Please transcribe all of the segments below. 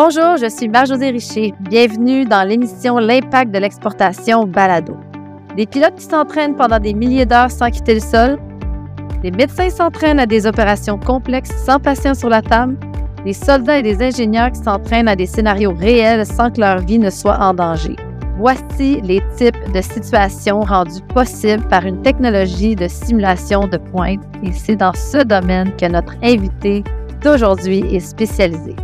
Bonjour, je suis Marjosée Richer. Bienvenue dans l'émission L'impact de l'exportation Balado. Des pilotes qui s'entraînent pendant des milliers d'heures sans quitter le sol, des médecins s'entraînent à des opérations complexes sans patients sur la table, des soldats et des ingénieurs qui s'entraînent à des scénarios réels sans que leur vie ne soit en danger. Voici les types de situations rendues possibles par une technologie de simulation de pointe et c'est dans ce domaine que notre invité d'aujourd'hui est spécialisé.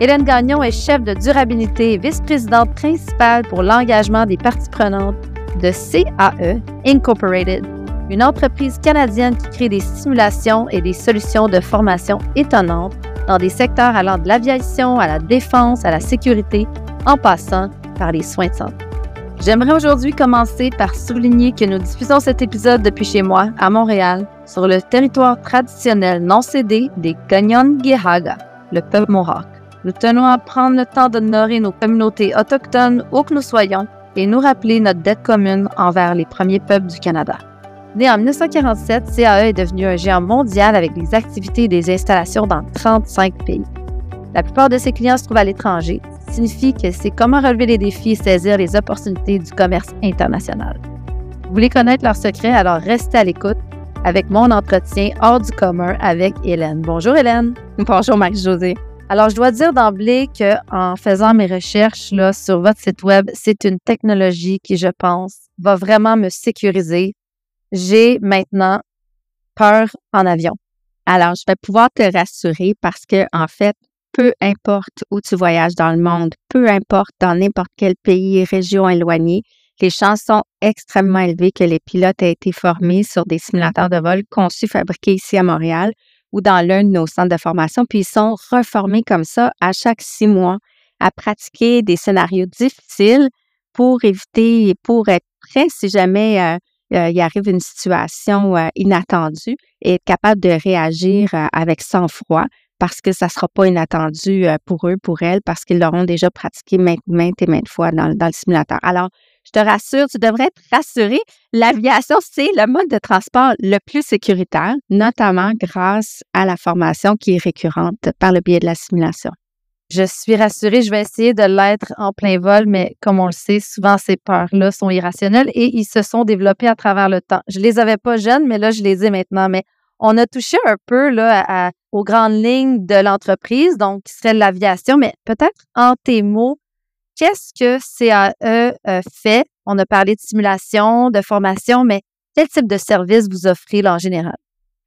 Hélène Gagnon est chef de durabilité et vice-présidente principale pour l'engagement des parties prenantes de CAE Incorporated, une entreprise canadienne qui crée des simulations et des solutions de formation étonnantes dans des secteurs allant de l'aviation à la défense, à la sécurité, en passant par les soins de santé. J'aimerais aujourd'hui commencer par souligner que nous diffusons cet épisode depuis chez moi, à Montréal, sur le territoire traditionnel non cédé des Ganyan-Gihaga, le peuple mohawk. Nous tenons à prendre le temps d'honorer nos communautés autochtones où que nous soyons et nous rappeler notre dette commune envers les premiers peuples du Canada. Né en 1947, CAE est devenu un géant mondial avec des activités et des installations dans 35 pays. La plupart de ses clients se trouvent à l'étranger, ce qui signifie que c'est comment relever les défis et saisir les opportunités du commerce international. Vous voulez connaître leurs secrets, alors restez à l'écoute avec mon entretien hors du commun avec Hélène. Bonjour Hélène. Bonjour Marie-Josée. Alors, je dois dire d'emblée qu'en faisant mes recherches là, sur votre site web, c'est une technologie qui, je pense, va vraiment me sécuriser. J'ai maintenant peur en avion. Alors, je vais pouvoir te rassurer parce que, en fait, peu importe où tu voyages dans le monde, peu importe dans n'importe quel pays, région éloignée, les chances sont extrêmement élevées que les pilotes aient été formés sur des simulateurs de vol conçus, fabriqués ici à Montréal ou dans l'un de nos centres de formation, puis ils sont reformés comme ça à chaque six mois à pratiquer des scénarios difficiles pour éviter et pour être prêt si jamais euh, euh, il arrive une situation euh, inattendue et être capable de réagir avec sang-froid parce que ça ne sera pas inattendu pour eux, pour elles, parce qu'ils l'auront déjà pratiqué maintes, et maintes fois dans, dans le simulateur. Alors, je te rassure, tu devrais être rassuré. L'aviation, c'est le mode de transport le plus sécuritaire, notamment grâce à la formation qui est récurrente par le biais de la simulation. Je suis rassurée, je vais essayer de l'être en plein vol, mais comme on le sait, souvent ces peurs-là sont irrationnelles et ils se sont développés à travers le temps. Je les avais pas jeunes, mais là, je les ai maintenant. Mais on a touché un peu là, aux grandes lignes de l'entreprise, donc qui serait l'aviation, mais peut-être en tes mots, qu'est-ce que CAE euh, fait? On a parlé de simulation, de formation, mais quel type de service vous offrez en général?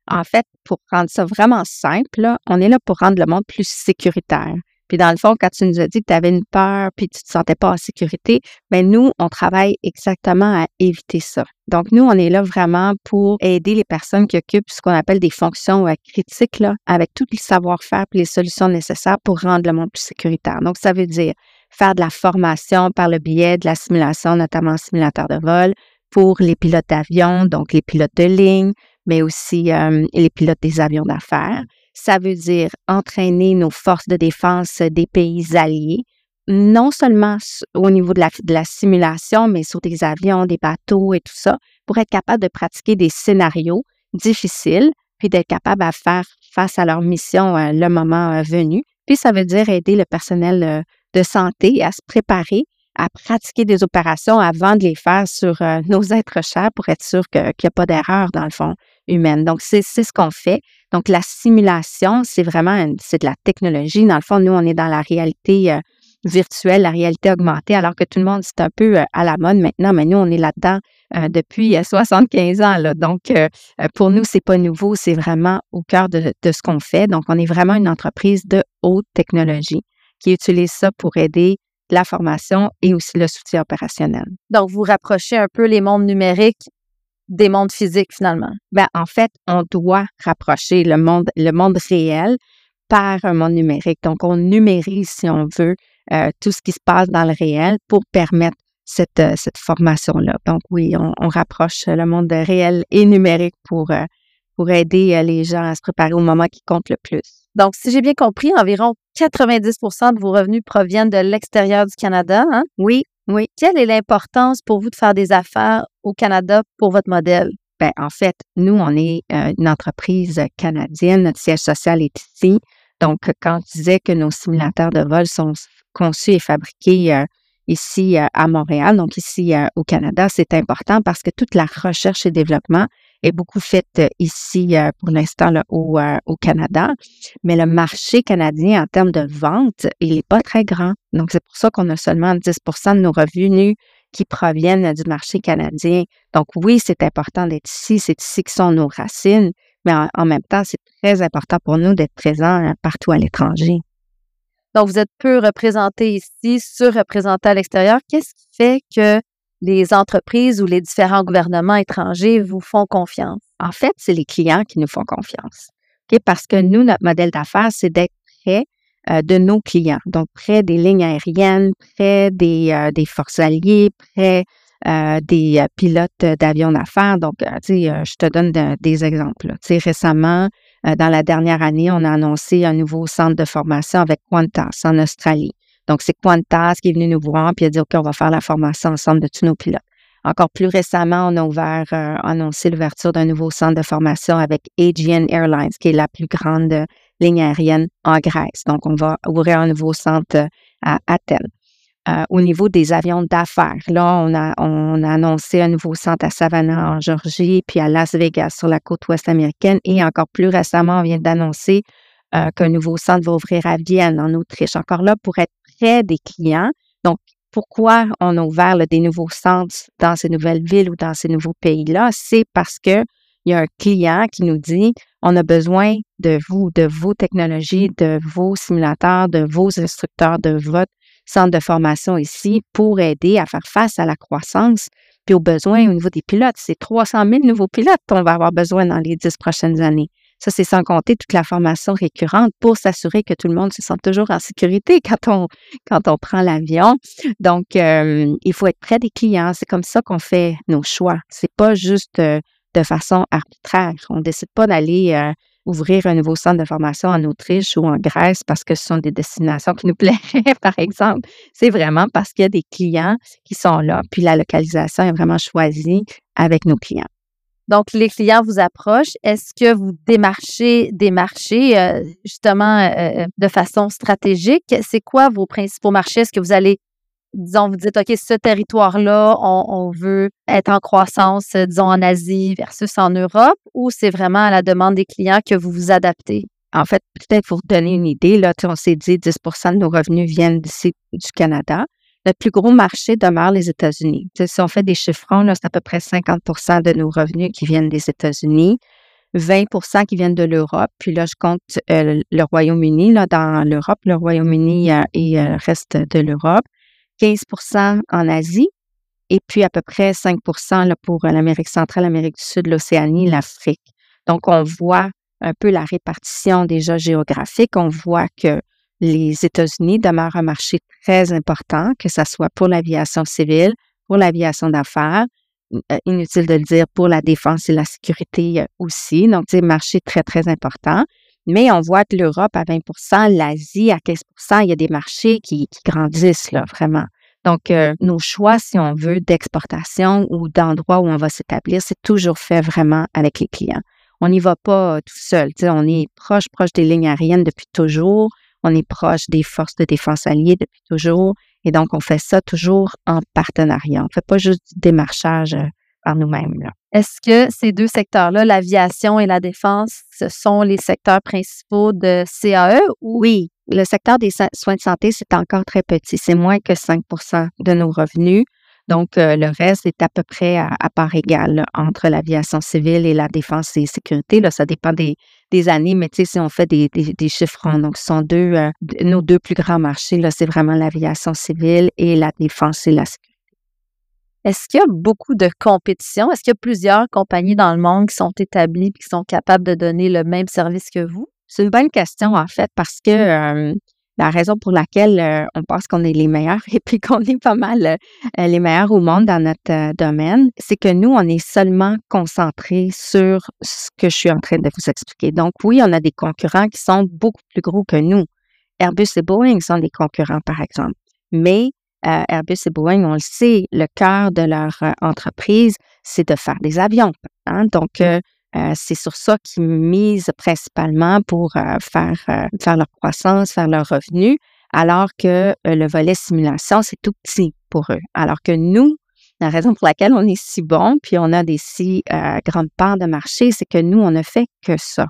En fait, pour rendre ça vraiment simple, on est là pour rendre le monde plus sécuritaire. Puis dans le fond, quand tu nous as dit que tu avais une peur puis tu te sentais pas en sécurité, ben nous, on travaille exactement à éviter ça. Donc nous, on est là vraiment pour aider les personnes qui occupent ce qu'on appelle des fonctions critiques là, avec tout le savoir-faire et les solutions nécessaires pour rendre le monde plus sécuritaire. Donc ça veut dire faire de la formation par le biais de la simulation, notamment simulateur de vol, pour les pilotes d'avion, donc les pilotes de ligne, mais aussi euh, les pilotes des avions d'affaires. Ça veut dire entraîner nos forces de défense des pays alliés, non seulement au niveau de la, simulation, mais sur des avions, des bateaux et tout ça, pour être capable de pratiquer des scénarios difficiles, puis d'être capable à faire face à leur mission euh, le moment euh, venu. Puis ça veut dire aider le personnel de santé à se préparer à pratiquer des opérations avant de les faire sur euh, nos êtres chers pour être sûr qu'il n'y a pas d'erreur dans le fond humaine. Donc, c'est ce qu'on fait. Donc, la simulation, c'est vraiment c'est de la technologie. Dans le fond, nous, on est dans la réalité euh, virtuelle, la réalité augmentée, alors que tout le monde, c'est un peu euh, à la mode maintenant, mais nous, on est là-dedans depuis 75 ans. Donc, pour nous, c'est pas nouveau, c'est vraiment au cœur de, de ce qu'on fait. Donc, on est vraiment une entreprise de haute technologie qui utilise ça pour aider la formation et aussi le soutien opérationnel. Donc, vous rapprochez un peu les mondes numériques des mondes physiques finalement. Ben, en fait, on doit rapprocher le monde, le monde réel par un monde numérique. Donc, on numérise, si on veut, euh, tout ce qui se passe dans le réel pour permettre cette, euh, cette formation-là. Donc, oui, on, rapproche le monde réel et numérique pour, euh, pour aider les gens à se préparer au moment qui compte le plus. Donc, si j'ai bien compris, environ 90% de vos revenus proviennent de l'extérieur du Canada. Hein? Oui, oui. Quelle est l'importance pour vous de faire des affaires au Canada pour votre modèle? Bien, en fait, nous, on est euh, une entreprise canadienne. Notre siège social est ici. Donc, quand on disait que nos simulateurs de vol sont conçus et fabriqués euh, ici euh, à Montréal, donc ici au Canada, c'est important parce que toute la recherche et développement est beaucoup faite ici pour l'instant au, au Canada. Mais le marché canadien en termes de vente, il n'est pas très grand. Donc, c'est pour ça qu'on a seulement 10% de nos revenus qui proviennent du marché canadien. Donc, oui, c'est important d'être ici. C'est ici que sont nos racines. Mais en, même temps, c'est très important pour nous d'être présents partout à l'étranger. Donc, vous êtes peu représenté ici, surreprésenté à l'extérieur. Qu'est-ce qui fait que les entreprises ou les différents gouvernements étrangers vous font confiance? En fait, c'est les clients qui nous font confiance. Parce que nous, notre modèle d'affaires, c'est d'être près euh, de nos clients, donc près des lignes aériennes, près des, euh, forces alliées, près euh, des pilotes d'avions d'affaires. Donc, je te donne des exemples. Récemment, dans la dernière année, on a annoncé un nouveau centre de formation avec Qantas en Australie. Donc, c'est Qantas qui est venu nous voir puis a dit, OK, on va faire la formation ensemble de tous nos pilotes. Encore plus récemment, on a ouvert, euh, annoncé l'ouverture d'un nouveau centre de formation avec Aegean Airlines, qui est la plus grande ligne aérienne en Grèce. Donc, on va ouvrir un nouveau centre à Athènes. Euh, au niveau des avions d'affaires, là, on a, on a annoncé un nouveau centre à Savannah, en Georgie, puis à Las Vegas, sur la côte ouest américaine. Et encore plus récemment, on vient d'annoncer euh, qu'un nouveau centre va ouvrir à Vienne, en Autriche. Encore là, pour être des clients. Donc, pourquoi on a ouvert des nouveaux centres dans ces nouvelles villes ou dans ces nouveaux pays-là? C'est parce que il y a un client qui nous dit on a besoin de vous, de vos technologies, de vos simulateurs, de vos instructeurs, de votre centre de formation ici pour aider à faire face à la croissance puis aux besoins au niveau des pilotes. C'est 300 000 nouveaux pilotes qu'on va avoir besoin dans les dix prochaines années. Ça, c'est sans compter toute la formation récurrente pour s'assurer que tout le monde se sent toujours en sécurité quand on, quand on prend l'avion. Donc, euh, il faut être près des clients. C'est comme ça qu'on fait nos choix. C'est pas juste euh, de façon arbitraire. On décide pas d'aller euh, ouvrir un nouveau centre de formation en Autriche ou en Grèce parce que ce sont des destinations qui nous plairaient, par exemple. C'est vraiment parce qu'il y a des clients qui sont là, puis la localisation est vraiment choisie avec nos clients. Donc, les clients vous approchent. Est-ce que vous démarchez des marchés euh, justement euh, de façon stratégique? C'est quoi vos principaux marchés? Est-ce que vous allez, disons, vous dites, OK, ce territoire-là, on, veut être en croissance, euh, disons, en Asie versus en Europe, ou c'est vraiment à la demande des clients que vous vous adaptez? En fait, peut-être pour vous donner une idée, là, on s'est dit 10% de nos revenus viennent d'ici du Canada. Notre plus gros marché demeure les États-Unis. Si on fait des chiffrons, c'est à peu près 50% de nos revenus qui viennent des États-Unis, 20% qui viennent de l'Europe. Puis là, je compte euh, le Royaume-Uni dans l'Europe, le Royaume-Uni euh, et euh, le reste de l'Europe. 15% en Asie et puis à peu près 5 là, pour l'Amérique centrale, l'Amérique du Sud, l'Océanie, l'Afrique. Donc, on voit un peu la répartition déjà géographique. On voit que les États-Unis demeurent un marché très important, que ce soit pour l'aviation civile, pour l'aviation d'affaires, euh, inutile de le dire, pour la défense et la sécurité euh, aussi. Donc, c'est un marché très, très important. Mais on voit que l'Europe à 20% l'Asie à 15% il y a des marchés qui, grandissent, là, vraiment. Donc, euh, nos choix, si on veut, d'exportation ou d'endroits où on va s'établir, c'est toujours fait vraiment avec les clients. On n'y va pas tout seul. On est proche, proche des lignes aériennes depuis toujours. On est proche des forces de défense alliées depuis toujours. Et donc, on fait ça toujours en partenariat. On ne fait pas juste du démarchage euh, par nous-mêmes. Est-ce que ces deux secteurs-là, l'aviation et la défense, ce sont les secteurs principaux de CAE? Oui, le secteur des soins de santé, c'est encore très petit. C'est moins que 5% de nos revenus. Donc, euh, le reste est à peu près à, part égale entre l'aviation civile et la défense et sécurité. Là, ça dépend des, des années, mais tu sais, si on fait des, des, chiffres donc ce sont deux, euh, nos deux plus grands marchés, là, c'est vraiment l'aviation civile et la défense et la sécurité. Est-ce qu'il y a beaucoup de compétition? Est-ce qu'il y a plusieurs compagnies dans le monde qui sont établies et qui sont capables de donner le même service que vous? C'est une bonne question, en fait, parce que euh, la raison pour laquelle euh, on pense qu'on est les meilleurs et puis qu'on est pas mal euh, les meilleurs au monde dans notre euh, domaine, c'est que nous, on est seulement concentrés sur ce que je suis en train de vous expliquer. Donc oui, on a des concurrents qui sont beaucoup plus gros que nous. Airbus et Boeing sont des concurrents, par exemple. Mais Airbus et Boeing, on le sait, le cœur de leur entreprise, c'est de faire des avions. Hein. Donc, euh, c'est sur ça qu'ils misent principalement pour euh, faire, euh, faire leur croissance, faire leur revenu, alors que le volet simulation, c'est tout petit pour eux. Alors que nous, la raison pour laquelle on est si bon, puis on a des si grandes parts de marché, c'est que nous, on ne fait que ça.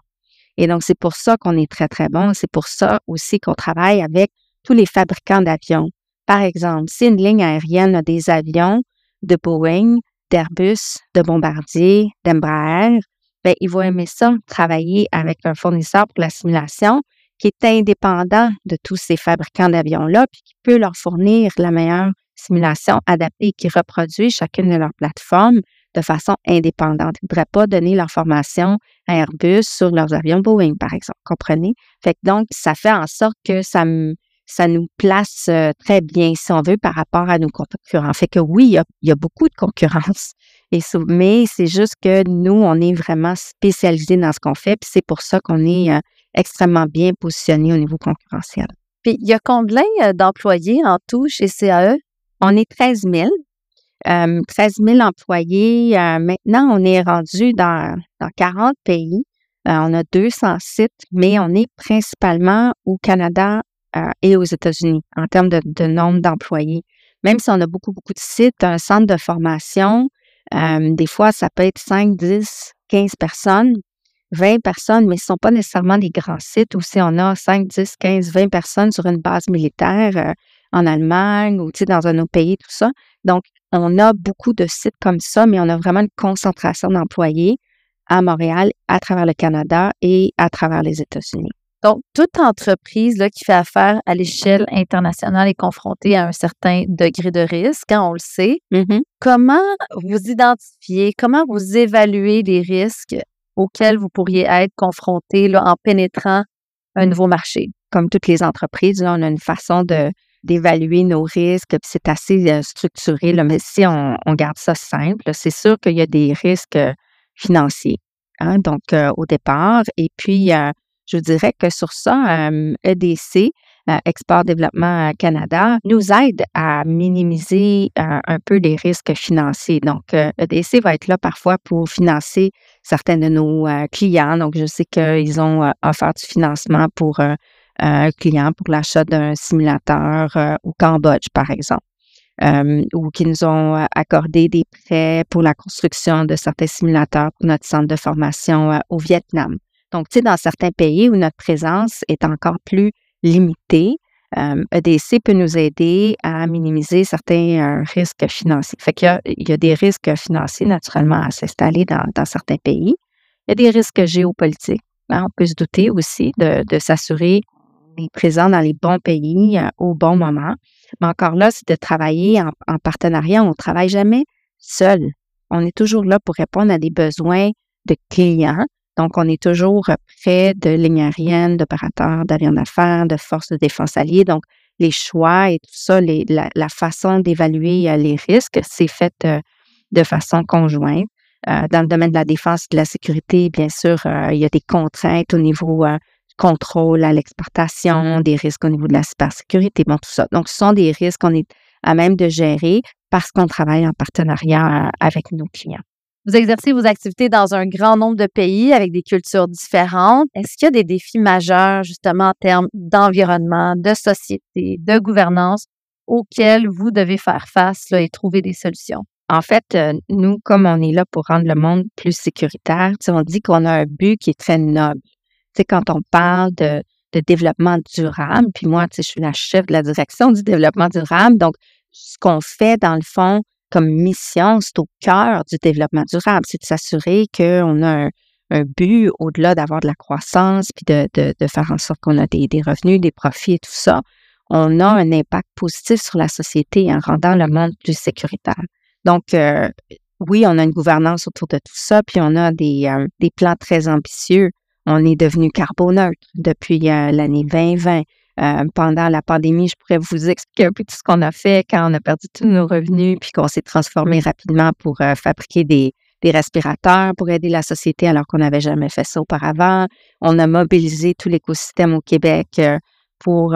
Et donc, c'est pour ça qu'on est très, très bon. C'est pour ça aussi qu'on travaille avec tous les fabricants d'avions. Par exemple, si une ligne aérienne a des avions de Boeing, d'Airbus, de Bombardier, d'Embraer, ben, ils vont aimer ça, travailler avec un fournisseur pour la simulation qui est indépendant de tous ces fabricants d'avions-là, puis qui peut leur fournir la meilleure simulation adaptée qui reproduit chacune de leurs plateformes de façon indépendante. Ils ne voudraient pas donner l'information à Airbus sur leurs avions Boeing, par exemple. Comprenez? Fait que donc, ça fait en sorte que ça, nous place euh, très bien, si on veut, par rapport à nos concurrents. Fait que oui, il y a beaucoup de concurrence. Et, mais c'est juste que nous, on est vraiment spécialisés dans ce qu'on fait, puis c'est pour ça qu'on est euh, extrêmement bien positionné au niveau concurrentiel. Puis il y a combien euh, d'employés en tout chez CAE? On est 13 000. 13 000 employés. Euh, maintenant, on est rendu dans, dans 40 pays. on a 200 sites, mais on est principalement au Canada et aux États-Unis en termes de, de nombre d'employés. Même si on a beaucoup, beaucoup de sites, un centre de formation, euh, des fois, ça peut être 5, 10, 15 personnes, 20 personnes, mais ce ne sont pas nécessairement des grands sites où si on a 5, 10, 15, 20 personnes sur une base militaire euh, en Allemagne ou dans un autre pays, tout ça. Donc, on a beaucoup de sites comme ça, mais on a vraiment une concentration d'employés à Montréal, à travers le Canada et à travers les États-Unis. Donc, toute entreprise là, qui fait affaire à l'échelle internationale est confrontée à un certain degré de risque, hein, on le sait. Mm-hmm. Comment vous identifiez, comment vous évaluez les risques auxquels vous pourriez être confronté là, en pénétrant un nouveau marché? Comme toutes les entreprises, on a une façon de, d'évaluer nos risques, puis c'est assez euh, structuré. Là, mais si on, garde ça simple, c'est sûr qu'il y a des risques euh, financiers. Hein, donc, euh, au départ, et puis je dirais que sur ça, EDC, e Export Développement Canada, nous aide à minimiser un peu les risques financiers. Donc, EDC e va être là parfois pour financer certains de nos clients. Donc, je sais qu'ils ont offert du financement pour un client pour l'achat d'un simulateur au Cambodge, par exemple. ou qui nous ont accordé des prêts pour la construction de certains simulateurs pour notre centre de formation au Vietnam. Donc, tu sais, dans certains pays où notre présence est encore plus limitée, EDC euh, e peut nous aider à minimiser certains euh, risques financiers. Fait qu'il y, a, des risques financiers, naturellement, à s'installer dans, certains pays. Il y a des risques géopolitiques. Hein. On peut se douter aussi de, s'assurer qu'on est présent dans les bons pays euh, au bon moment. Mais encore là, c'est de travailler en, en partenariat. On ne travaille jamais seul. On est toujours là pour répondre à des besoins de clients donc, on est toujours près de lignes aériennes, d'opérateurs d'avions d'affaires, de forces de défense alliées. Donc, les choix et tout ça, la, façon d'évaluer euh, les risques, c'est fait euh, de façon conjointe. Euh, dans le domaine de la défense et de la sécurité, bien sûr, il y a des contraintes au niveau du contrôle à l'exportation, des risques au niveau de la cybersécurité, bon, tout ça. Donc, ce sont des risques qu'on est à même de gérer parce qu'on travaille en partenariat avec nos clients. Vous exercez vos activités dans un grand nombre de pays avec des cultures différentes. Est-ce qu'il y a des défis majeurs justement en termes d'environnement, de société, de gouvernance auxquels vous devez faire face et trouver des solutions? En fait, euh, nous, comme on est là pour rendre le monde plus sécuritaire, on dit qu'on a un but qui est très noble. sais, quand on parle de, de développement durable, puis moi, je suis la chef de la direction du développement durable, donc ce qu'on fait dans le fond, comme mission, c'est au cœur du développement durable, c'est de s'assurer qu'on a un, but au-delà d'avoir de la croissance, puis de, de, faire en sorte qu'on a des, des, revenus, des profits et tout ça. On a un impact positif sur la société en rendant le monde plus sécuritaire. Donc, euh, oui, on a une gouvernance autour de tout ça, puis on a des, euh, des plans très ambitieux. On est devenu carboneutre depuis euh, l'année 2020. Euh, pendant la pandémie, je pourrais vous expliquer un peu tout ce qu'on a fait quand on a perdu tous nos revenus, puis qu'on s'est transformé rapidement pour euh, fabriquer des, respirateurs pour aider la société alors qu'on n'avait jamais fait ça auparavant. On a mobilisé tout l'écosystème au Québec euh, pour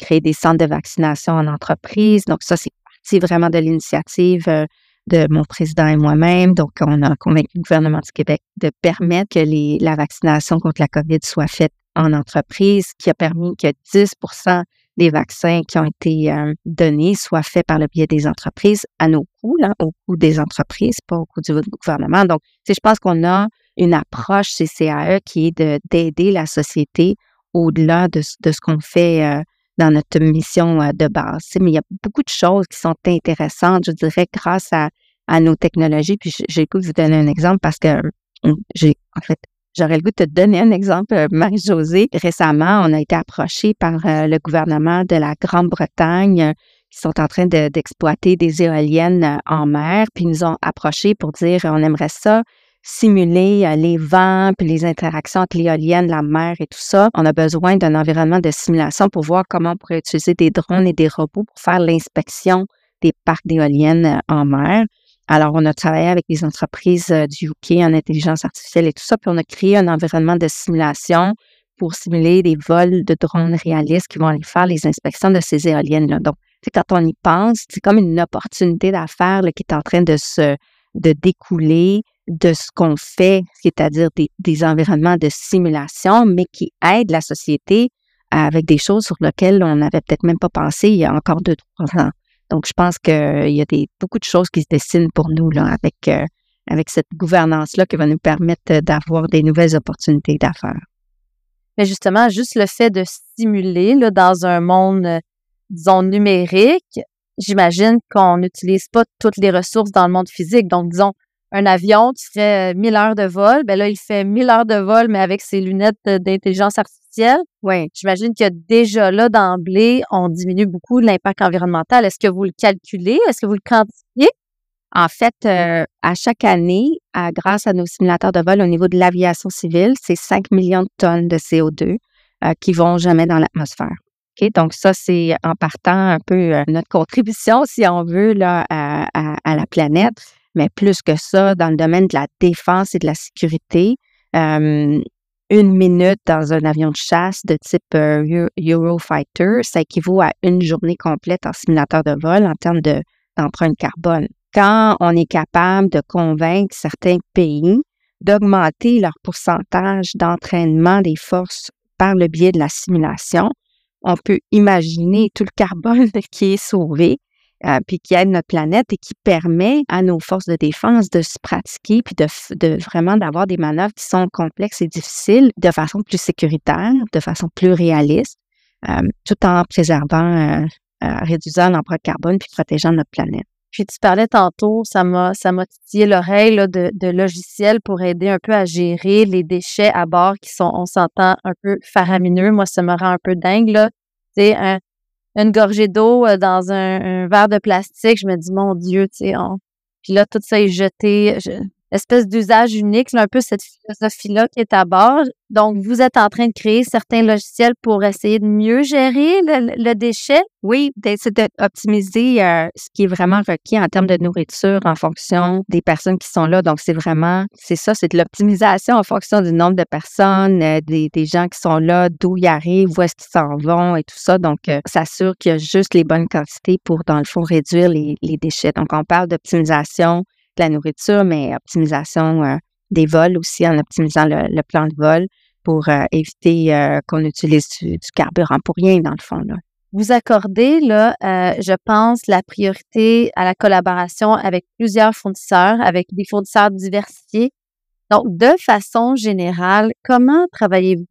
créer des centres de vaccination en entreprise. Donc ça, c'est parti vraiment de l'initiative de mon président et moi-même. Donc, on a convaincu le gouvernement du Québec de permettre que la vaccination contre la COVID soit faite en entreprise, qui a permis que 10% des vaccins qui ont été euh, donnés soient faits par le biais des entreprises à nos coûts, là, au coût des entreprises, pas au coût du gouvernement. Donc, je pense qu'on a une approche CCAE qui est d'aider la société au-delà de, de, ce qu'on fait euh, dans notre mission euh, de base. Mais il y a beaucoup de choses qui sont intéressantes, je dirais, grâce à, nos technologies. Puis j'ai le vous donner un exemple parce que j'ai, en fait, j'aurais le goût de te donner un exemple, euh, Marie-Josée. Récemment, on a été approché par euh, le gouvernement de la Grande-Bretagne qui sont en train d'exploiter des éoliennes en mer, puis ils nous ont approchés pour dire on aimerait ça simuler euh, les vents puis les interactions entre l'éolienne, la mer et tout ça. On a besoin d'un environnement de simulation pour voir comment on pourrait utiliser des drones et des robots pour faire l'inspection des parcs d'éoliennes euh, en mer. Alors, on a travaillé avec des entreprises euh, du UK en intelligence artificielle et tout ça, puis on a créé un environnement de simulation pour simuler des vols de drones réalistes qui vont aller faire les inspections de ces éoliennes-là. Donc, quand on y pense, c'est comme une opportunité d'affaires qui est en train de se découler de ce qu'on fait, c'est-à-dire des, environnements de simulation, mais qui aident la société avec des choses sur lesquelles on n'avait peut-être même pas pensé il y a encore deux, trois ans. Donc, je pense qu'il y a beaucoup de choses qui se dessinent pour nous là, avec, euh, avec cette gouvernance-là qui va nous permettre d'avoir des nouvelles opportunités d'affaires. Mais justement, juste le fait de simuler là, dans un monde, euh, disons, numérique, j'imagine qu'on n'utilise pas toutes les ressources dans le monde physique. Donc, disons, un avion, tu ferais 1000 heures de vol. Ben là, il fait 1000 heures de vol, mais avec ses lunettes d'intelligence artificielle. Oui. J'imagine que déjà là, d'emblée, on diminue beaucoup l'impact environnemental. Est-ce que vous le calculez? Est-ce que vous le quantifiez? En fait, euh, à chaque année, grâce à nos simulateurs de vol au niveau de l'aviation civile, c'est 5 millions de tonnes de CO2 euh, qui vont jamais dans l'atmosphère. Okay? Donc ça, c'est en partant un peu euh, notre contribution, si on veut, là, à, à la planète. Mais plus que ça, dans le domaine de la défense et de la sécurité, une minute dans un avion de chasse de type euh, Eurofighter, ça équivaut à une journée complète en simulateur de vol en termes d'empreinte carbone. Quand on est capable de convaincre certains pays d'augmenter leur pourcentage d'entraînement des forces par le biais de la simulation, on peut imaginer tout le carbone qui est sauvé euh, puis qui aide notre planète et qui permet à nos forces de défense de se pratiquer puis de, de vraiment d'avoir des manœuvres qui sont complexes et difficiles de façon plus sécuritaire, de façon plus réaliste, euh, tout en préservant, euh, réduisant l'empreinte carbone puis protégeant notre planète. Puis tu parlais tantôt, ça m'a ça m'a titillé l'oreille de, de logiciels pour aider un peu à gérer les déchets à bord qui sont, on s'entend, un peu faramineux. Moi, ça me rend un peu dingue là. C'est un une gorgée d'eau euh, dans un, verre de plastique, je me dis, mon Dieu, tu sais, puis là, tout ça est jeté espèce d'usage unique, là, un peu cette philosophie-là qui est à bord. Donc, vous êtes en train de créer certains logiciels pour essayer de mieux gérer le, déchet? Oui, c'est d'optimiser euh, ce qui est vraiment requis en termes de nourriture en fonction des personnes qui sont là. Donc, c'est vraiment, c'est ça, c'est de l'optimisation en fonction du nombre de personnes, euh, des, gens qui sont là, d'où ils arrivent, où est-ce qu'ils s'en vont et tout ça. Donc, euh, s'assure qu'il y a juste les bonnes quantités pour, dans le fond, réduire les, les déchets. Donc, on parle d'optimisation la nourriture, mais optimisation euh, des vols aussi en optimisant le, plan de vol pour euh, éviter euh, qu'on utilise du, carburant pour rien, dans le fond. Là. Vous accordez, là, je pense, la priorité à la collaboration avec plusieurs fournisseurs, avec des fournisseurs diversifiés. Donc, de façon générale, comment travaillez-vous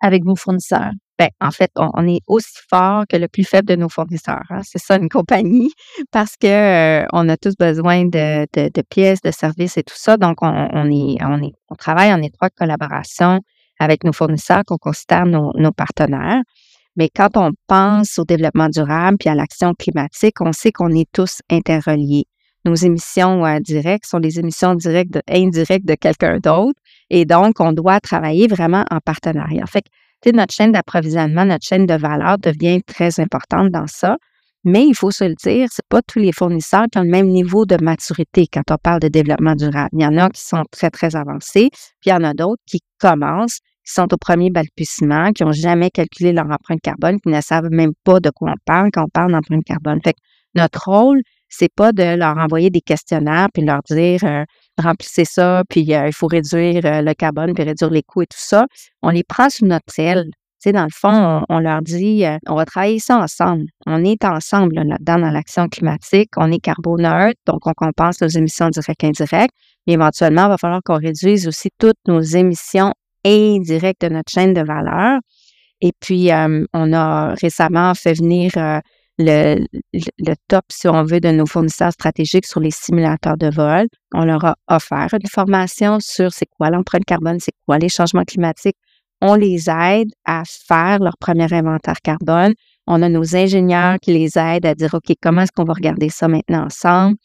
avec vos fournisseurs? Ben, en fait, on, est aussi fort que le plus faible de nos fournisseurs. Hein. C'est ça une compagnie parce que euh, on a tous besoin de, pièces, de services et tout ça. Donc, on, travaille en étroite collaboration avec nos fournisseurs qu'on considère nos, partenaires. Mais quand on pense au développement durable puis à l'action climatique, on sait qu'on est tous interreliés. Nos émissions euh, directes sont les émissions directes indirectes de quelqu'un d'autre. Et donc, on doit travailler vraiment en partenariat. Fait notre chaîne d'approvisionnement, notre chaîne de valeur devient très importante dans ça. Mais il faut se le dire, c'est pas tous les fournisseurs qui ont le même niveau de maturité quand on parle de développement durable. Il y en a qui sont très, très avancés, puis il y en a d'autres qui commencent, qui sont au premier balbutiement, qui n'ont jamais calculé leur empreinte carbone, qui ne savent même pas de quoi on parle quand on parle d'empreinte carbone. Fait que notre rôle, c'est pas de leur envoyer des questionnaires puis leur dire euh, remplissez ça, puis euh, il faut réduire euh, le carbone puis réduire les coûts et tout ça. On les prend sous notre aile. Tu sais, dans le fond, on, leur dit on va travailler ça ensemble. On est ensemble là-dedans dans l'action climatique. On est carboneutre, donc on compense nos émissions directes et indirectes. Mais éventuellement, il va falloir qu'on réduise aussi toutes nos émissions indirectes de notre chaîne de valeur. Et puis, on a récemment fait venir le, top, si on veut, de nos fournisseurs stratégiques sur les simulateurs de vol. On leur a offert une formation sur c'est quoi l'empreinte carbone, c'est quoi les changements climatiques. On les aide à faire leur premier inventaire carbone. On a nos ingénieurs qui les aident à dire, OK, comment est-ce qu'on va regarder ça maintenant ensemble?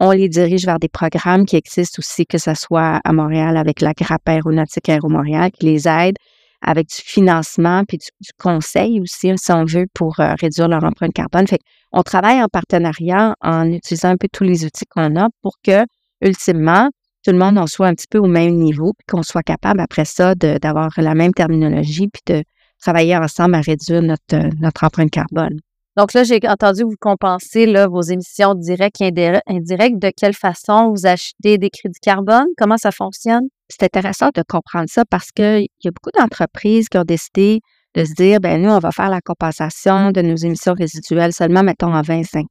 On les dirige vers des programmes qui existent aussi, que ce soit à Montréal avec la Grappe aéronautique Aéro Montréal, qui les aide avec du financement puis du, conseil aussi, si on veut, pour euh, réduire leur empreinte carbone. Fait on travaille en partenariat en utilisant un peu tous les outils qu'on a pour que, ultimement, tout le monde en soit un petit peu au même niveau, puis qu'on soit capable après ça d'avoir la même terminologie, puis de travailler ensemble à réduire notre, euh, empreinte carbone. Donc là, j'ai entendu vous compenser vos émissions directes et indirectes. De quelle façon vous achetez des crédits carbone? Comment ça fonctionne? C'est intéressant de comprendre ça parce qu'il y a beaucoup d'entreprises qui ont décidé de se dire, ben nous, on va faire la compensation de nos émissions résiduelles seulement, mettons, en 2050.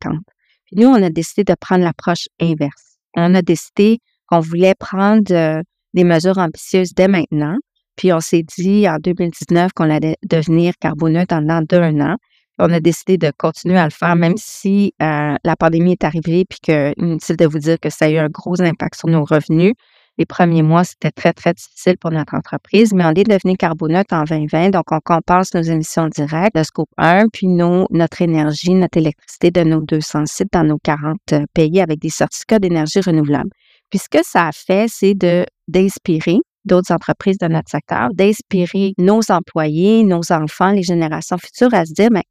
Puis nous, on a décidé de prendre l'approche inverse. On a décidé qu'on voulait prendre euh, des mesures ambitieuses dès maintenant. Puis on s'est dit en 2019 qu'on allait devenir carboneutre en d'un an on a décidé de continuer à le faire, même si euh, la pandémie est arrivée, puis que inutile de vous dire que ça a eu un gros impact sur nos revenus. Les premiers mois, c'était très, très difficile pour notre entreprise, mais on est devenu carboneutre en 2020, donc on compense nos émissions directes de Scope 1, puis notre énergie, notre électricité de nos 200 sites dans nos 40 euh, pays avec des certificats d'énergie renouvelable. Puis ce que ça a fait, c'est de d'inspirer d'autres entreprises de notre secteur, d'inspirer nos employés, nos enfants, les générations futures à se dire, mais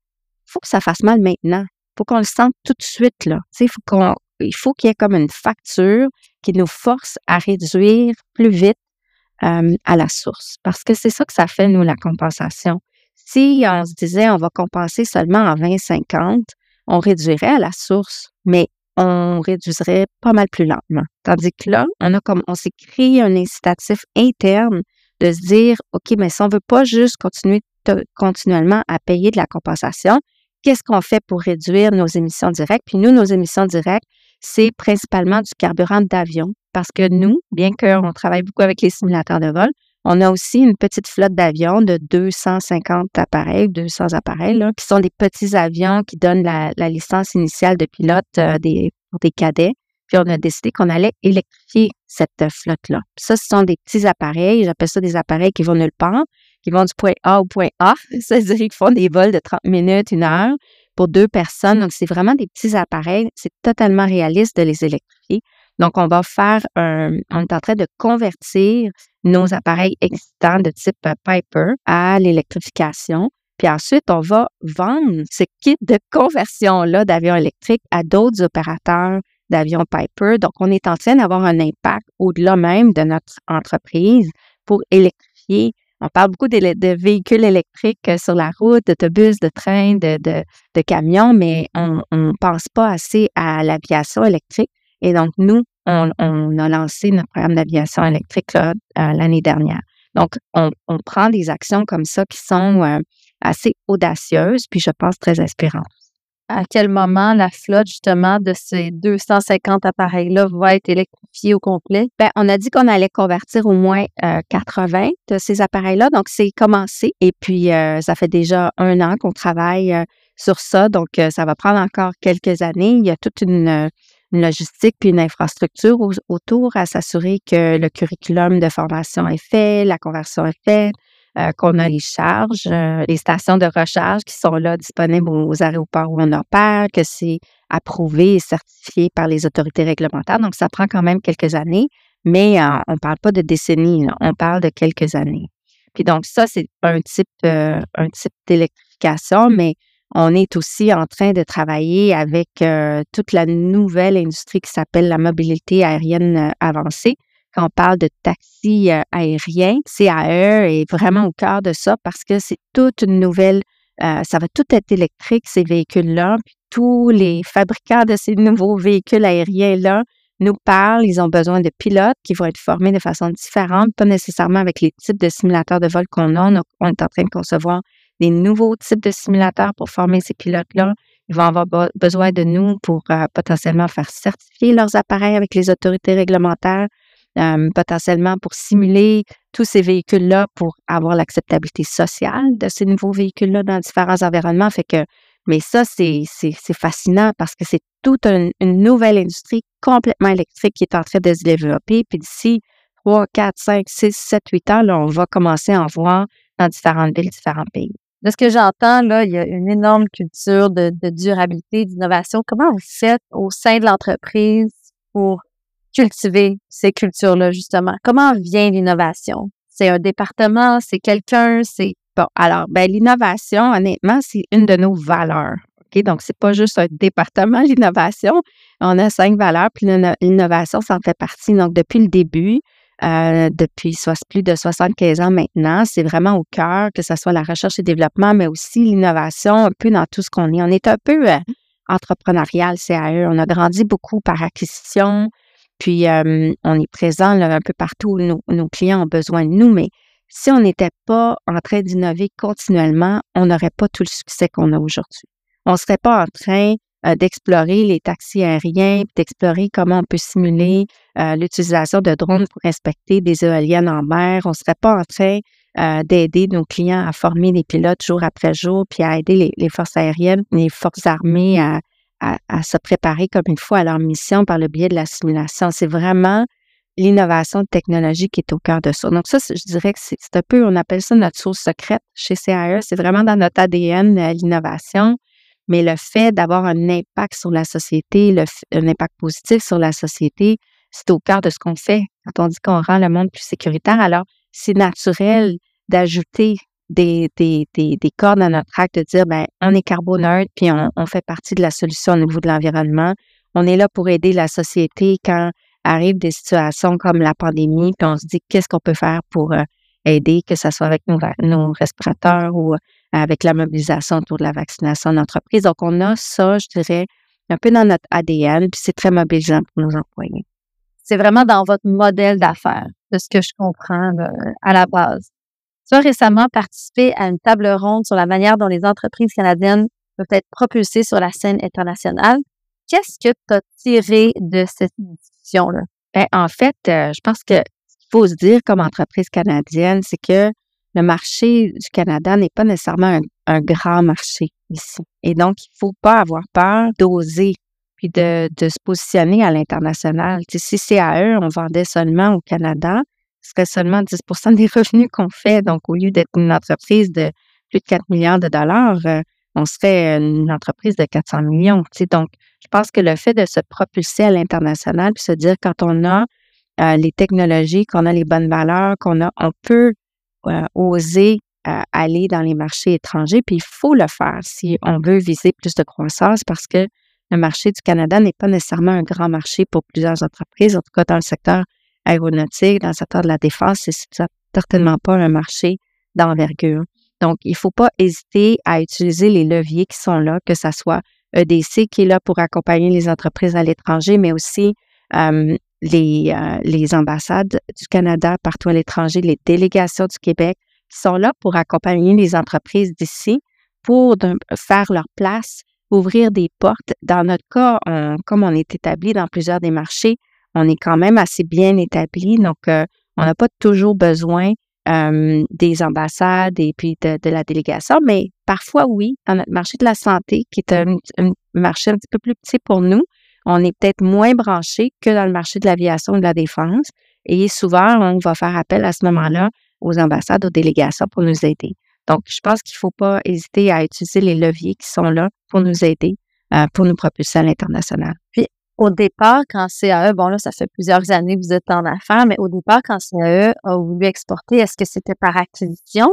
faut que ça fasse mal maintenant. Il faut qu'on le sente tout de suite. Là. Il faut qu'on, il faut qu'il y ait comme une facture qui nous force à réduire plus vite à la source. Parce que c'est ça que ça fait, nous, la compensation. Si on se disait on va compenser seulement en 2050, on réduirait à la source, mais on réduirait pas mal plus lentement. Tandis que là, on a comme on s'est créé un incitatif interne de se dire OK, mais si on veut pas juste continuer continuellement à payer de la compensation, qu'est-ce qu'on fait pour réduire nos émissions directes? Puis nous, nos émissions directes, c'est principalement du carburant d'avion parce que nous, bien qu'on travaille beaucoup avec les simulateurs de vol, on a aussi une petite flotte d'avions de 250 appareils, 200 appareils, qui sont des petits avions qui donnent la, licence initiale de pilote euh, des, pour des cadets. Puis on a décidé qu'on allait électrifier cette flotte-là. Ça, ce sont des petits appareils, j'appelle ça des appareils qui vont nulle part, qui vont du point A au point A. C'est-à-dire qu'ils font des vols de 30 minutes, une heure pour deux personnes. Donc, c'est vraiment des petits appareils. C'est totalement réaliste de les électrifier. Donc, on va faire un, on est en train de convertir nos appareils existants de type Piper à l'électrification. Puis ensuite, on va vendre ce kit de conversion-là d'avions électriques à d'autres opérateurs d'avions Piper. Donc, on est en train d'avoir un impact au-delà même de notre entreprise pour électrifier on parle beaucoup de, véhicules électriques euh, sur la route, d'autobus, de trains, de, de, camions, mais on ne pense pas assez à l'aviation électrique. Et donc, nous, on, a lancé notre programme d'aviation électrique euh, l'année dernière. Donc, on, prend des actions comme ça qui sont euh, assez audacieuses, puis je pense très inspirantes à quel moment la flotte, justement, de ces 250 appareils-là va être électrifiée au complet? Bien, on a dit qu'on allait convertir au moins 80 euh, de ces appareils-là. Donc, c'est commencé. Et puis, euh, ça fait déjà un an qu'on travaille euh, sur ça. Donc, ça va prendre encore quelques années. Il y a toute une, logistique puis une infrastructure autour à s'assurer que le curriculum de formation est fait, la conversion est faite, euh, qu'on a les charges, euh, les stations de recharge qui sont là disponibles aux aéroports où on opère, que c'est approuvé et certifié par les autorités réglementaires. Donc, ça prend quand même quelques années, mais euh, on ne parle pas de décennies, on parle de quelques années. Puis donc, ça, c'est un type, un type d'électrification, mais on est aussi en train de travailler avec toute la nouvelle industrie qui s'appelle la mobilité aérienne avancée, quand on parle de taxi euh, aérien, CAE est vraiment au cœur de ça parce que c'est toute une nouvelle, euh, ça va tout être électrique, ces véhicules-là. tous les fabricants de ces nouveaux véhicules aériens-là nous parlent. Ils ont besoin de pilotes qui vont être formés de façon différente, pas nécessairement avec les types de simulateurs de vol qu'on a. On est en train de concevoir des nouveaux types de simulateurs pour former ces pilotes-là. Ils vont avoir besoin de nous pour euh, potentiellement faire certifier leurs appareils avec les autorités réglementaires, potentiellement pour simuler tous ces véhicules-là pour avoir l'acceptabilité sociale de ces nouveaux véhicules-là dans différents environnements. Fait que, mais ça, c'est, c'est, fascinant parce que c'est toute une, nouvelle industrie complètement électrique qui est en train de se développer. Puis d'ici 3, 4, 5, 6, 7, 8 ans, là, on va commencer à en voir dans différentes villes, différents pays. De ce que j'entends, là, il y a une énorme culture de, de durabilité, d'innovation. Comment vous faites au sein de l'entreprise pour cultiver ces cultures-là, justement? Comment vient l'innovation? C'est un département, c'est quelqu'un, c'est... Bon, alors, ben, l'innovation, honnêtement, c'est une de nos valeurs. OK? Donc, c'est pas juste un département, l'innovation. On a cinq valeurs, puis l'innovation, ça en fait partie. Donc, depuis le début, euh, depuis plus de 75 ans maintenant. C'est vraiment au cœur, que ce soit la recherche et développement, mais aussi l'innovation, un peu dans tout ce qu'on est. On est un peu euh, entrepreneurial, CAE. On a grandi beaucoup par acquisition, puis on est présent un peu partout où nos, clients ont besoin de nous, mais si on n'était pas en train d'innover continuellement, on n'aurait pas tout le succès qu'on a aujourd'hui. On ne serait pas en train euh, d'explorer les taxis aériens, d'explorer comment on peut simuler euh, l'utilisation de drones pour inspecter des éoliennes en mer. On ne serait pas en train euh, d'aider nos clients à former des pilotes jour après jour, puis à aider les, forces aériennes, les forces armées à, à, se préparer comme il faut à leur mission par le biais de la simulation. C'est vraiment l'innovation technologique qui est au cœur de ça. Donc ça, je dirais que c'est un peu, on appelle ça notre source secrète chez CAE. C'est vraiment dans notre ADN, l'innovation mais le fait d'avoir un impact sur la société, un impact positif sur la société, c'est au cœur de ce qu'on fait. Quand on dit qu'on rend le monde plus sécuritaire, alors c'est naturel d'ajouter des, des, des, des, cordes à notre acte, de dire, ben, on est carboneutre, puis on, on, fait partie de la solution au niveau de l'environnement. On est là pour aider la société quand arrivent des situations comme la pandémie, puis on se dit, qu'est-ce qu'on peut faire pour euh, aider, que ce soit avec nos, nos respirateurs ou avec la mobilisation autour de la vaccination d'entreprise. Donc, on a ça, je dirais, un peu dans notre ADN, puis c'est très mobilisant pour nos employés. C'est vraiment dans votre modèle d'affaires, de ce que je comprends à la base. Tu as récemment participé à une table ronde sur la manière dont les entreprises canadiennes peuvent être propulsées sur la scène internationale. Qu'est-ce que tu as tiré de cette discussion-là? Ben, en fait, euh, je pense que ce qu'il faut se dire comme entreprise canadienne, c'est que le marché du Canada n'est pas nécessairement un, grand marché ici. Et donc, il ne faut pas avoir peur d'oser puis de, se positionner à l'international. si CAE, on vendait seulement au Canada, serait seulement 10% des revenus qu'on fait. Donc, au lieu d'être une entreprise de plus de 4 milliards de dollars, euh, on serait une entreprise de 400 millions. donc, je pense que le fait de se propulser à l'international, puis se dire quand on a euh, les technologies, qu'on a les bonnes valeurs, qu'on a, on peut euh, oser aller dans les marchés étrangers. Puis il faut le faire si on veut viser plus de croissance parce que le marché du Canada n'est pas nécessairement un grand marché pour plusieurs entreprises, en tout cas dans le secteur aéronautique, dans le secteur de la défense, c'est certainement pas un marché d'envergure. Donc, il ne faut pas hésiter à utiliser les leviers qui sont là, que ce soit EDC qui est là pour accompagner les entreprises à l'étranger, mais aussi euh, les, euh, les ambassades du Canada partout à l'étranger, les délégations du Québec qui sont là pour accompagner les entreprises d'ici pour faire leur place, ouvrir des portes. Dans notre cas, comme on est établi dans plusieurs des marchés, on est quand même assez bien établi, donc euh, on n'a pas toujours besoin des ambassades et puis de, la délégation, mais parfois oui, dans notre marché de la santé, qui est un, marché un petit peu plus petit pour nous, on est peut-être moins branché que dans le marché de l'aviation et de la défense. Et souvent, on va faire appel à ce moment-là aux ambassades, aux délégations pour nous aider. Donc, je pense qu'il ne faut pas hésiter à utiliser les leviers qui sont là pour nous aider, euh, pour nous propulser à l'international. Au départ, quand CAE, bon là, ça fait plusieurs années que vous êtes en affaires, mais au départ, quand CAE a voulu exporter, est-ce que c'était par acquisition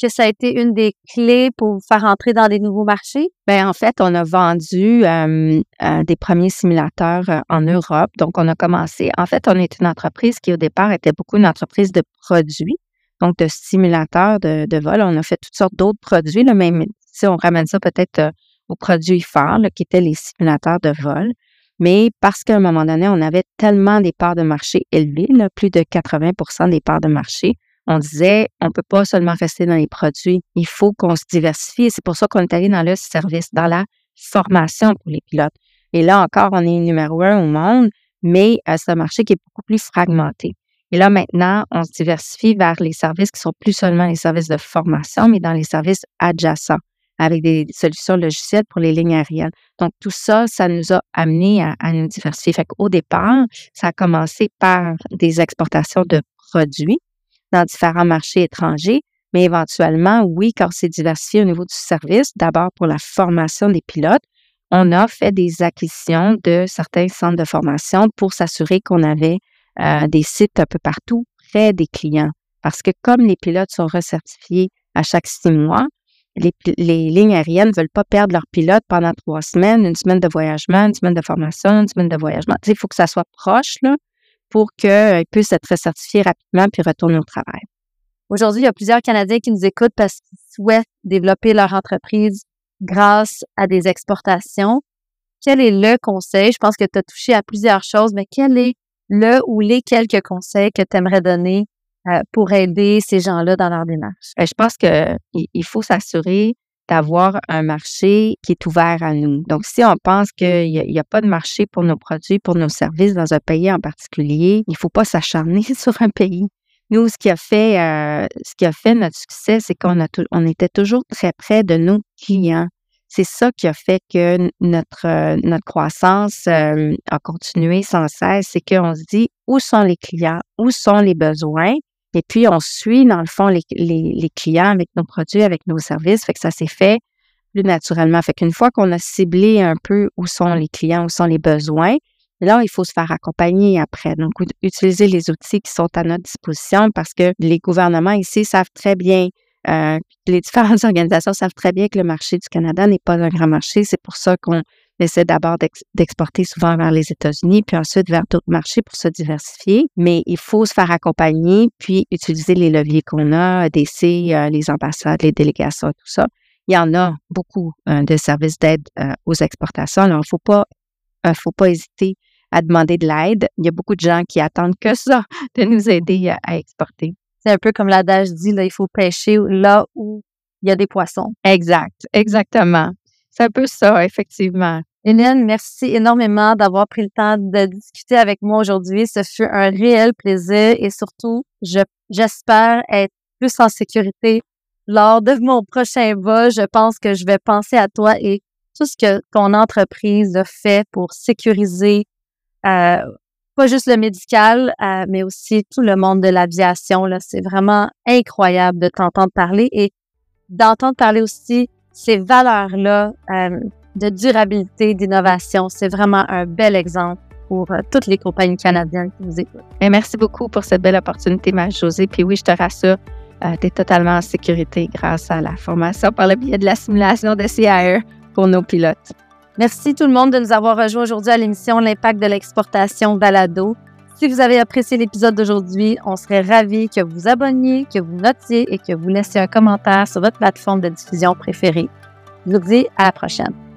que ça a été une des clés pour vous faire entrer dans des nouveaux marchés? Bien, en fait, on a vendu euh, euh, des premiers simulateurs euh, en Europe. Donc, on a commencé. En fait, on est une entreprise qui, au départ, était beaucoup une entreprise de produits, donc de simulateurs de, vol. On a fait toutes sortes d'autres produits, là, même si on ramène ça peut-être aux produits phares, qui étaient les simulateurs de vol. Mais parce qu'à un moment donné, on avait tellement des parts de marché élevées, plus de 80% des parts de marché, on disait, on peut pas seulement rester dans les produits, il faut qu'on se diversifie. C'est pour ça qu'on est allé dans le service, dans la formation pour les pilotes. Et là encore, on est numéro un au monde, mais euh, c'est un marché qui est beaucoup plus fragmenté. Et là, maintenant, on se diversifie vers les services qui sont plus seulement les services de formation, mais dans les services adjacents avec des solutions logicielles pour les lignes aériennes. Donc, tout ça, ça nous a amené à, à nous diversifier. Fait qu'au départ, ça a commencé par des exportations de produits dans différents marchés étrangers, mais éventuellement, oui, quand c'est diversifié au niveau du service, d'abord pour la formation des pilotes, on a fait des acquisitions de certains centres de formation pour s'assurer qu'on avait euh, des sites un peu partout près des clients. Parce que comme les pilotes sont recertifiés à chaque six mois, les, lignes aériennes ne veulent pas perdre leurs pilotes pendant trois semaines, une semaine de voyagement, une semaine de formation, une semaine de voyagement. il faut que ça soit proche là, pour qu'ils puissent être recertifiés rapidement puis retourner au travail. Aujourd'hui, il y a plusieurs Canadiens qui nous écoutent parce qu'ils souhaitent développer leur entreprise grâce à des exportations. Quel est le conseil? Je pense que tu as touché à plusieurs choses, mais quel est le ou les quelques conseils que tu aimerais donner euh, pour aider ces gens-là dans leur démarche? Ben, je pense qu'il faut s'assurer d'avoir un marché qui est ouvert à nous. Donc, si on pense qu'il n'y a, pas de marché pour nos produits, pour nos services dans un pays en particulier, il ne faut pas s'acharner sur un pays. Nous, ce qui a fait, euh, ce qui a fait notre succès, c'est qu'on a était toujours très près de nos clients. C'est ça qui a fait que notre, euh, notre croissance a continué sans cesse. C'est qu'on se dit où sont les clients, où sont les besoins, et puis on suit dans le fond les, clients avec nos produits, avec nos services. Fait que ça s'est fait plus naturellement. Fait qu'une fois qu'on a ciblé un peu où sont les clients, où sont les besoins, Là, il faut se faire accompagner après. Donc, utiliser les outils qui sont à notre disposition parce que les gouvernements ici savent très bien, euh, les différentes organisations savent très bien que le marché du Canada n'est pas un grand marché. C'est pour ça qu'on essaie d'abord d'exporter souvent vers les États-Unis, puis ensuite vers d'autres marchés pour se diversifier. Mais il faut se faire accompagner, puis utiliser les leviers qu'on a, DC, euh, les ambassades, les délégations, tout ça. Il y en a beaucoup euh, de services d'aide aux exportations. Alors, il ne faut pas, faut pas hésiter à demander de l'aide. Il y a beaucoup de gens qui attendent que ça, de nous aider à, exporter. C'est un peu comme l'adage dit, là, il faut pêcher là où il y a des poissons. Exact, exactement. C'est un peu ça, effectivement. Hélène, merci énormément d'avoir pris le temps de discuter avec moi aujourd'hui. Ce fut un réel plaisir et surtout, j'espère être plus en sécurité lors de mon prochain vol. Je pense que je vais penser à toi et tout ce que ton entreprise a fait pour sécuriser euh, pas juste le médical, euh, mais aussi tout le monde de l'aviation. C'est vraiment incroyable de t'entendre parler et d'entendre parler aussi ces valeurs-là euh, de durabilité, d'innovation. C'est vraiment un bel exemple pour toutes les compagnies canadiennes qui nous écoutent. Et merci beaucoup pour cette belle opportunité, Marie-Josée. Puis oui, je te rassure, tu es totalement en sécurité grâce à la formation par le biais de la simulation de CIR pour nos pilotes. Merci tout le monde de nous avoir rejoints aujourd'hui à l'émission L'impact de l'exportation balado. Si vous avez apprécié l'épisode d'aujourd'hui, on serait ravis que vous abonniez, que vous notiez et que vous laissiez un commentaire sur votre plateforme de diffusion préférée. Je vous dis à la prochaine.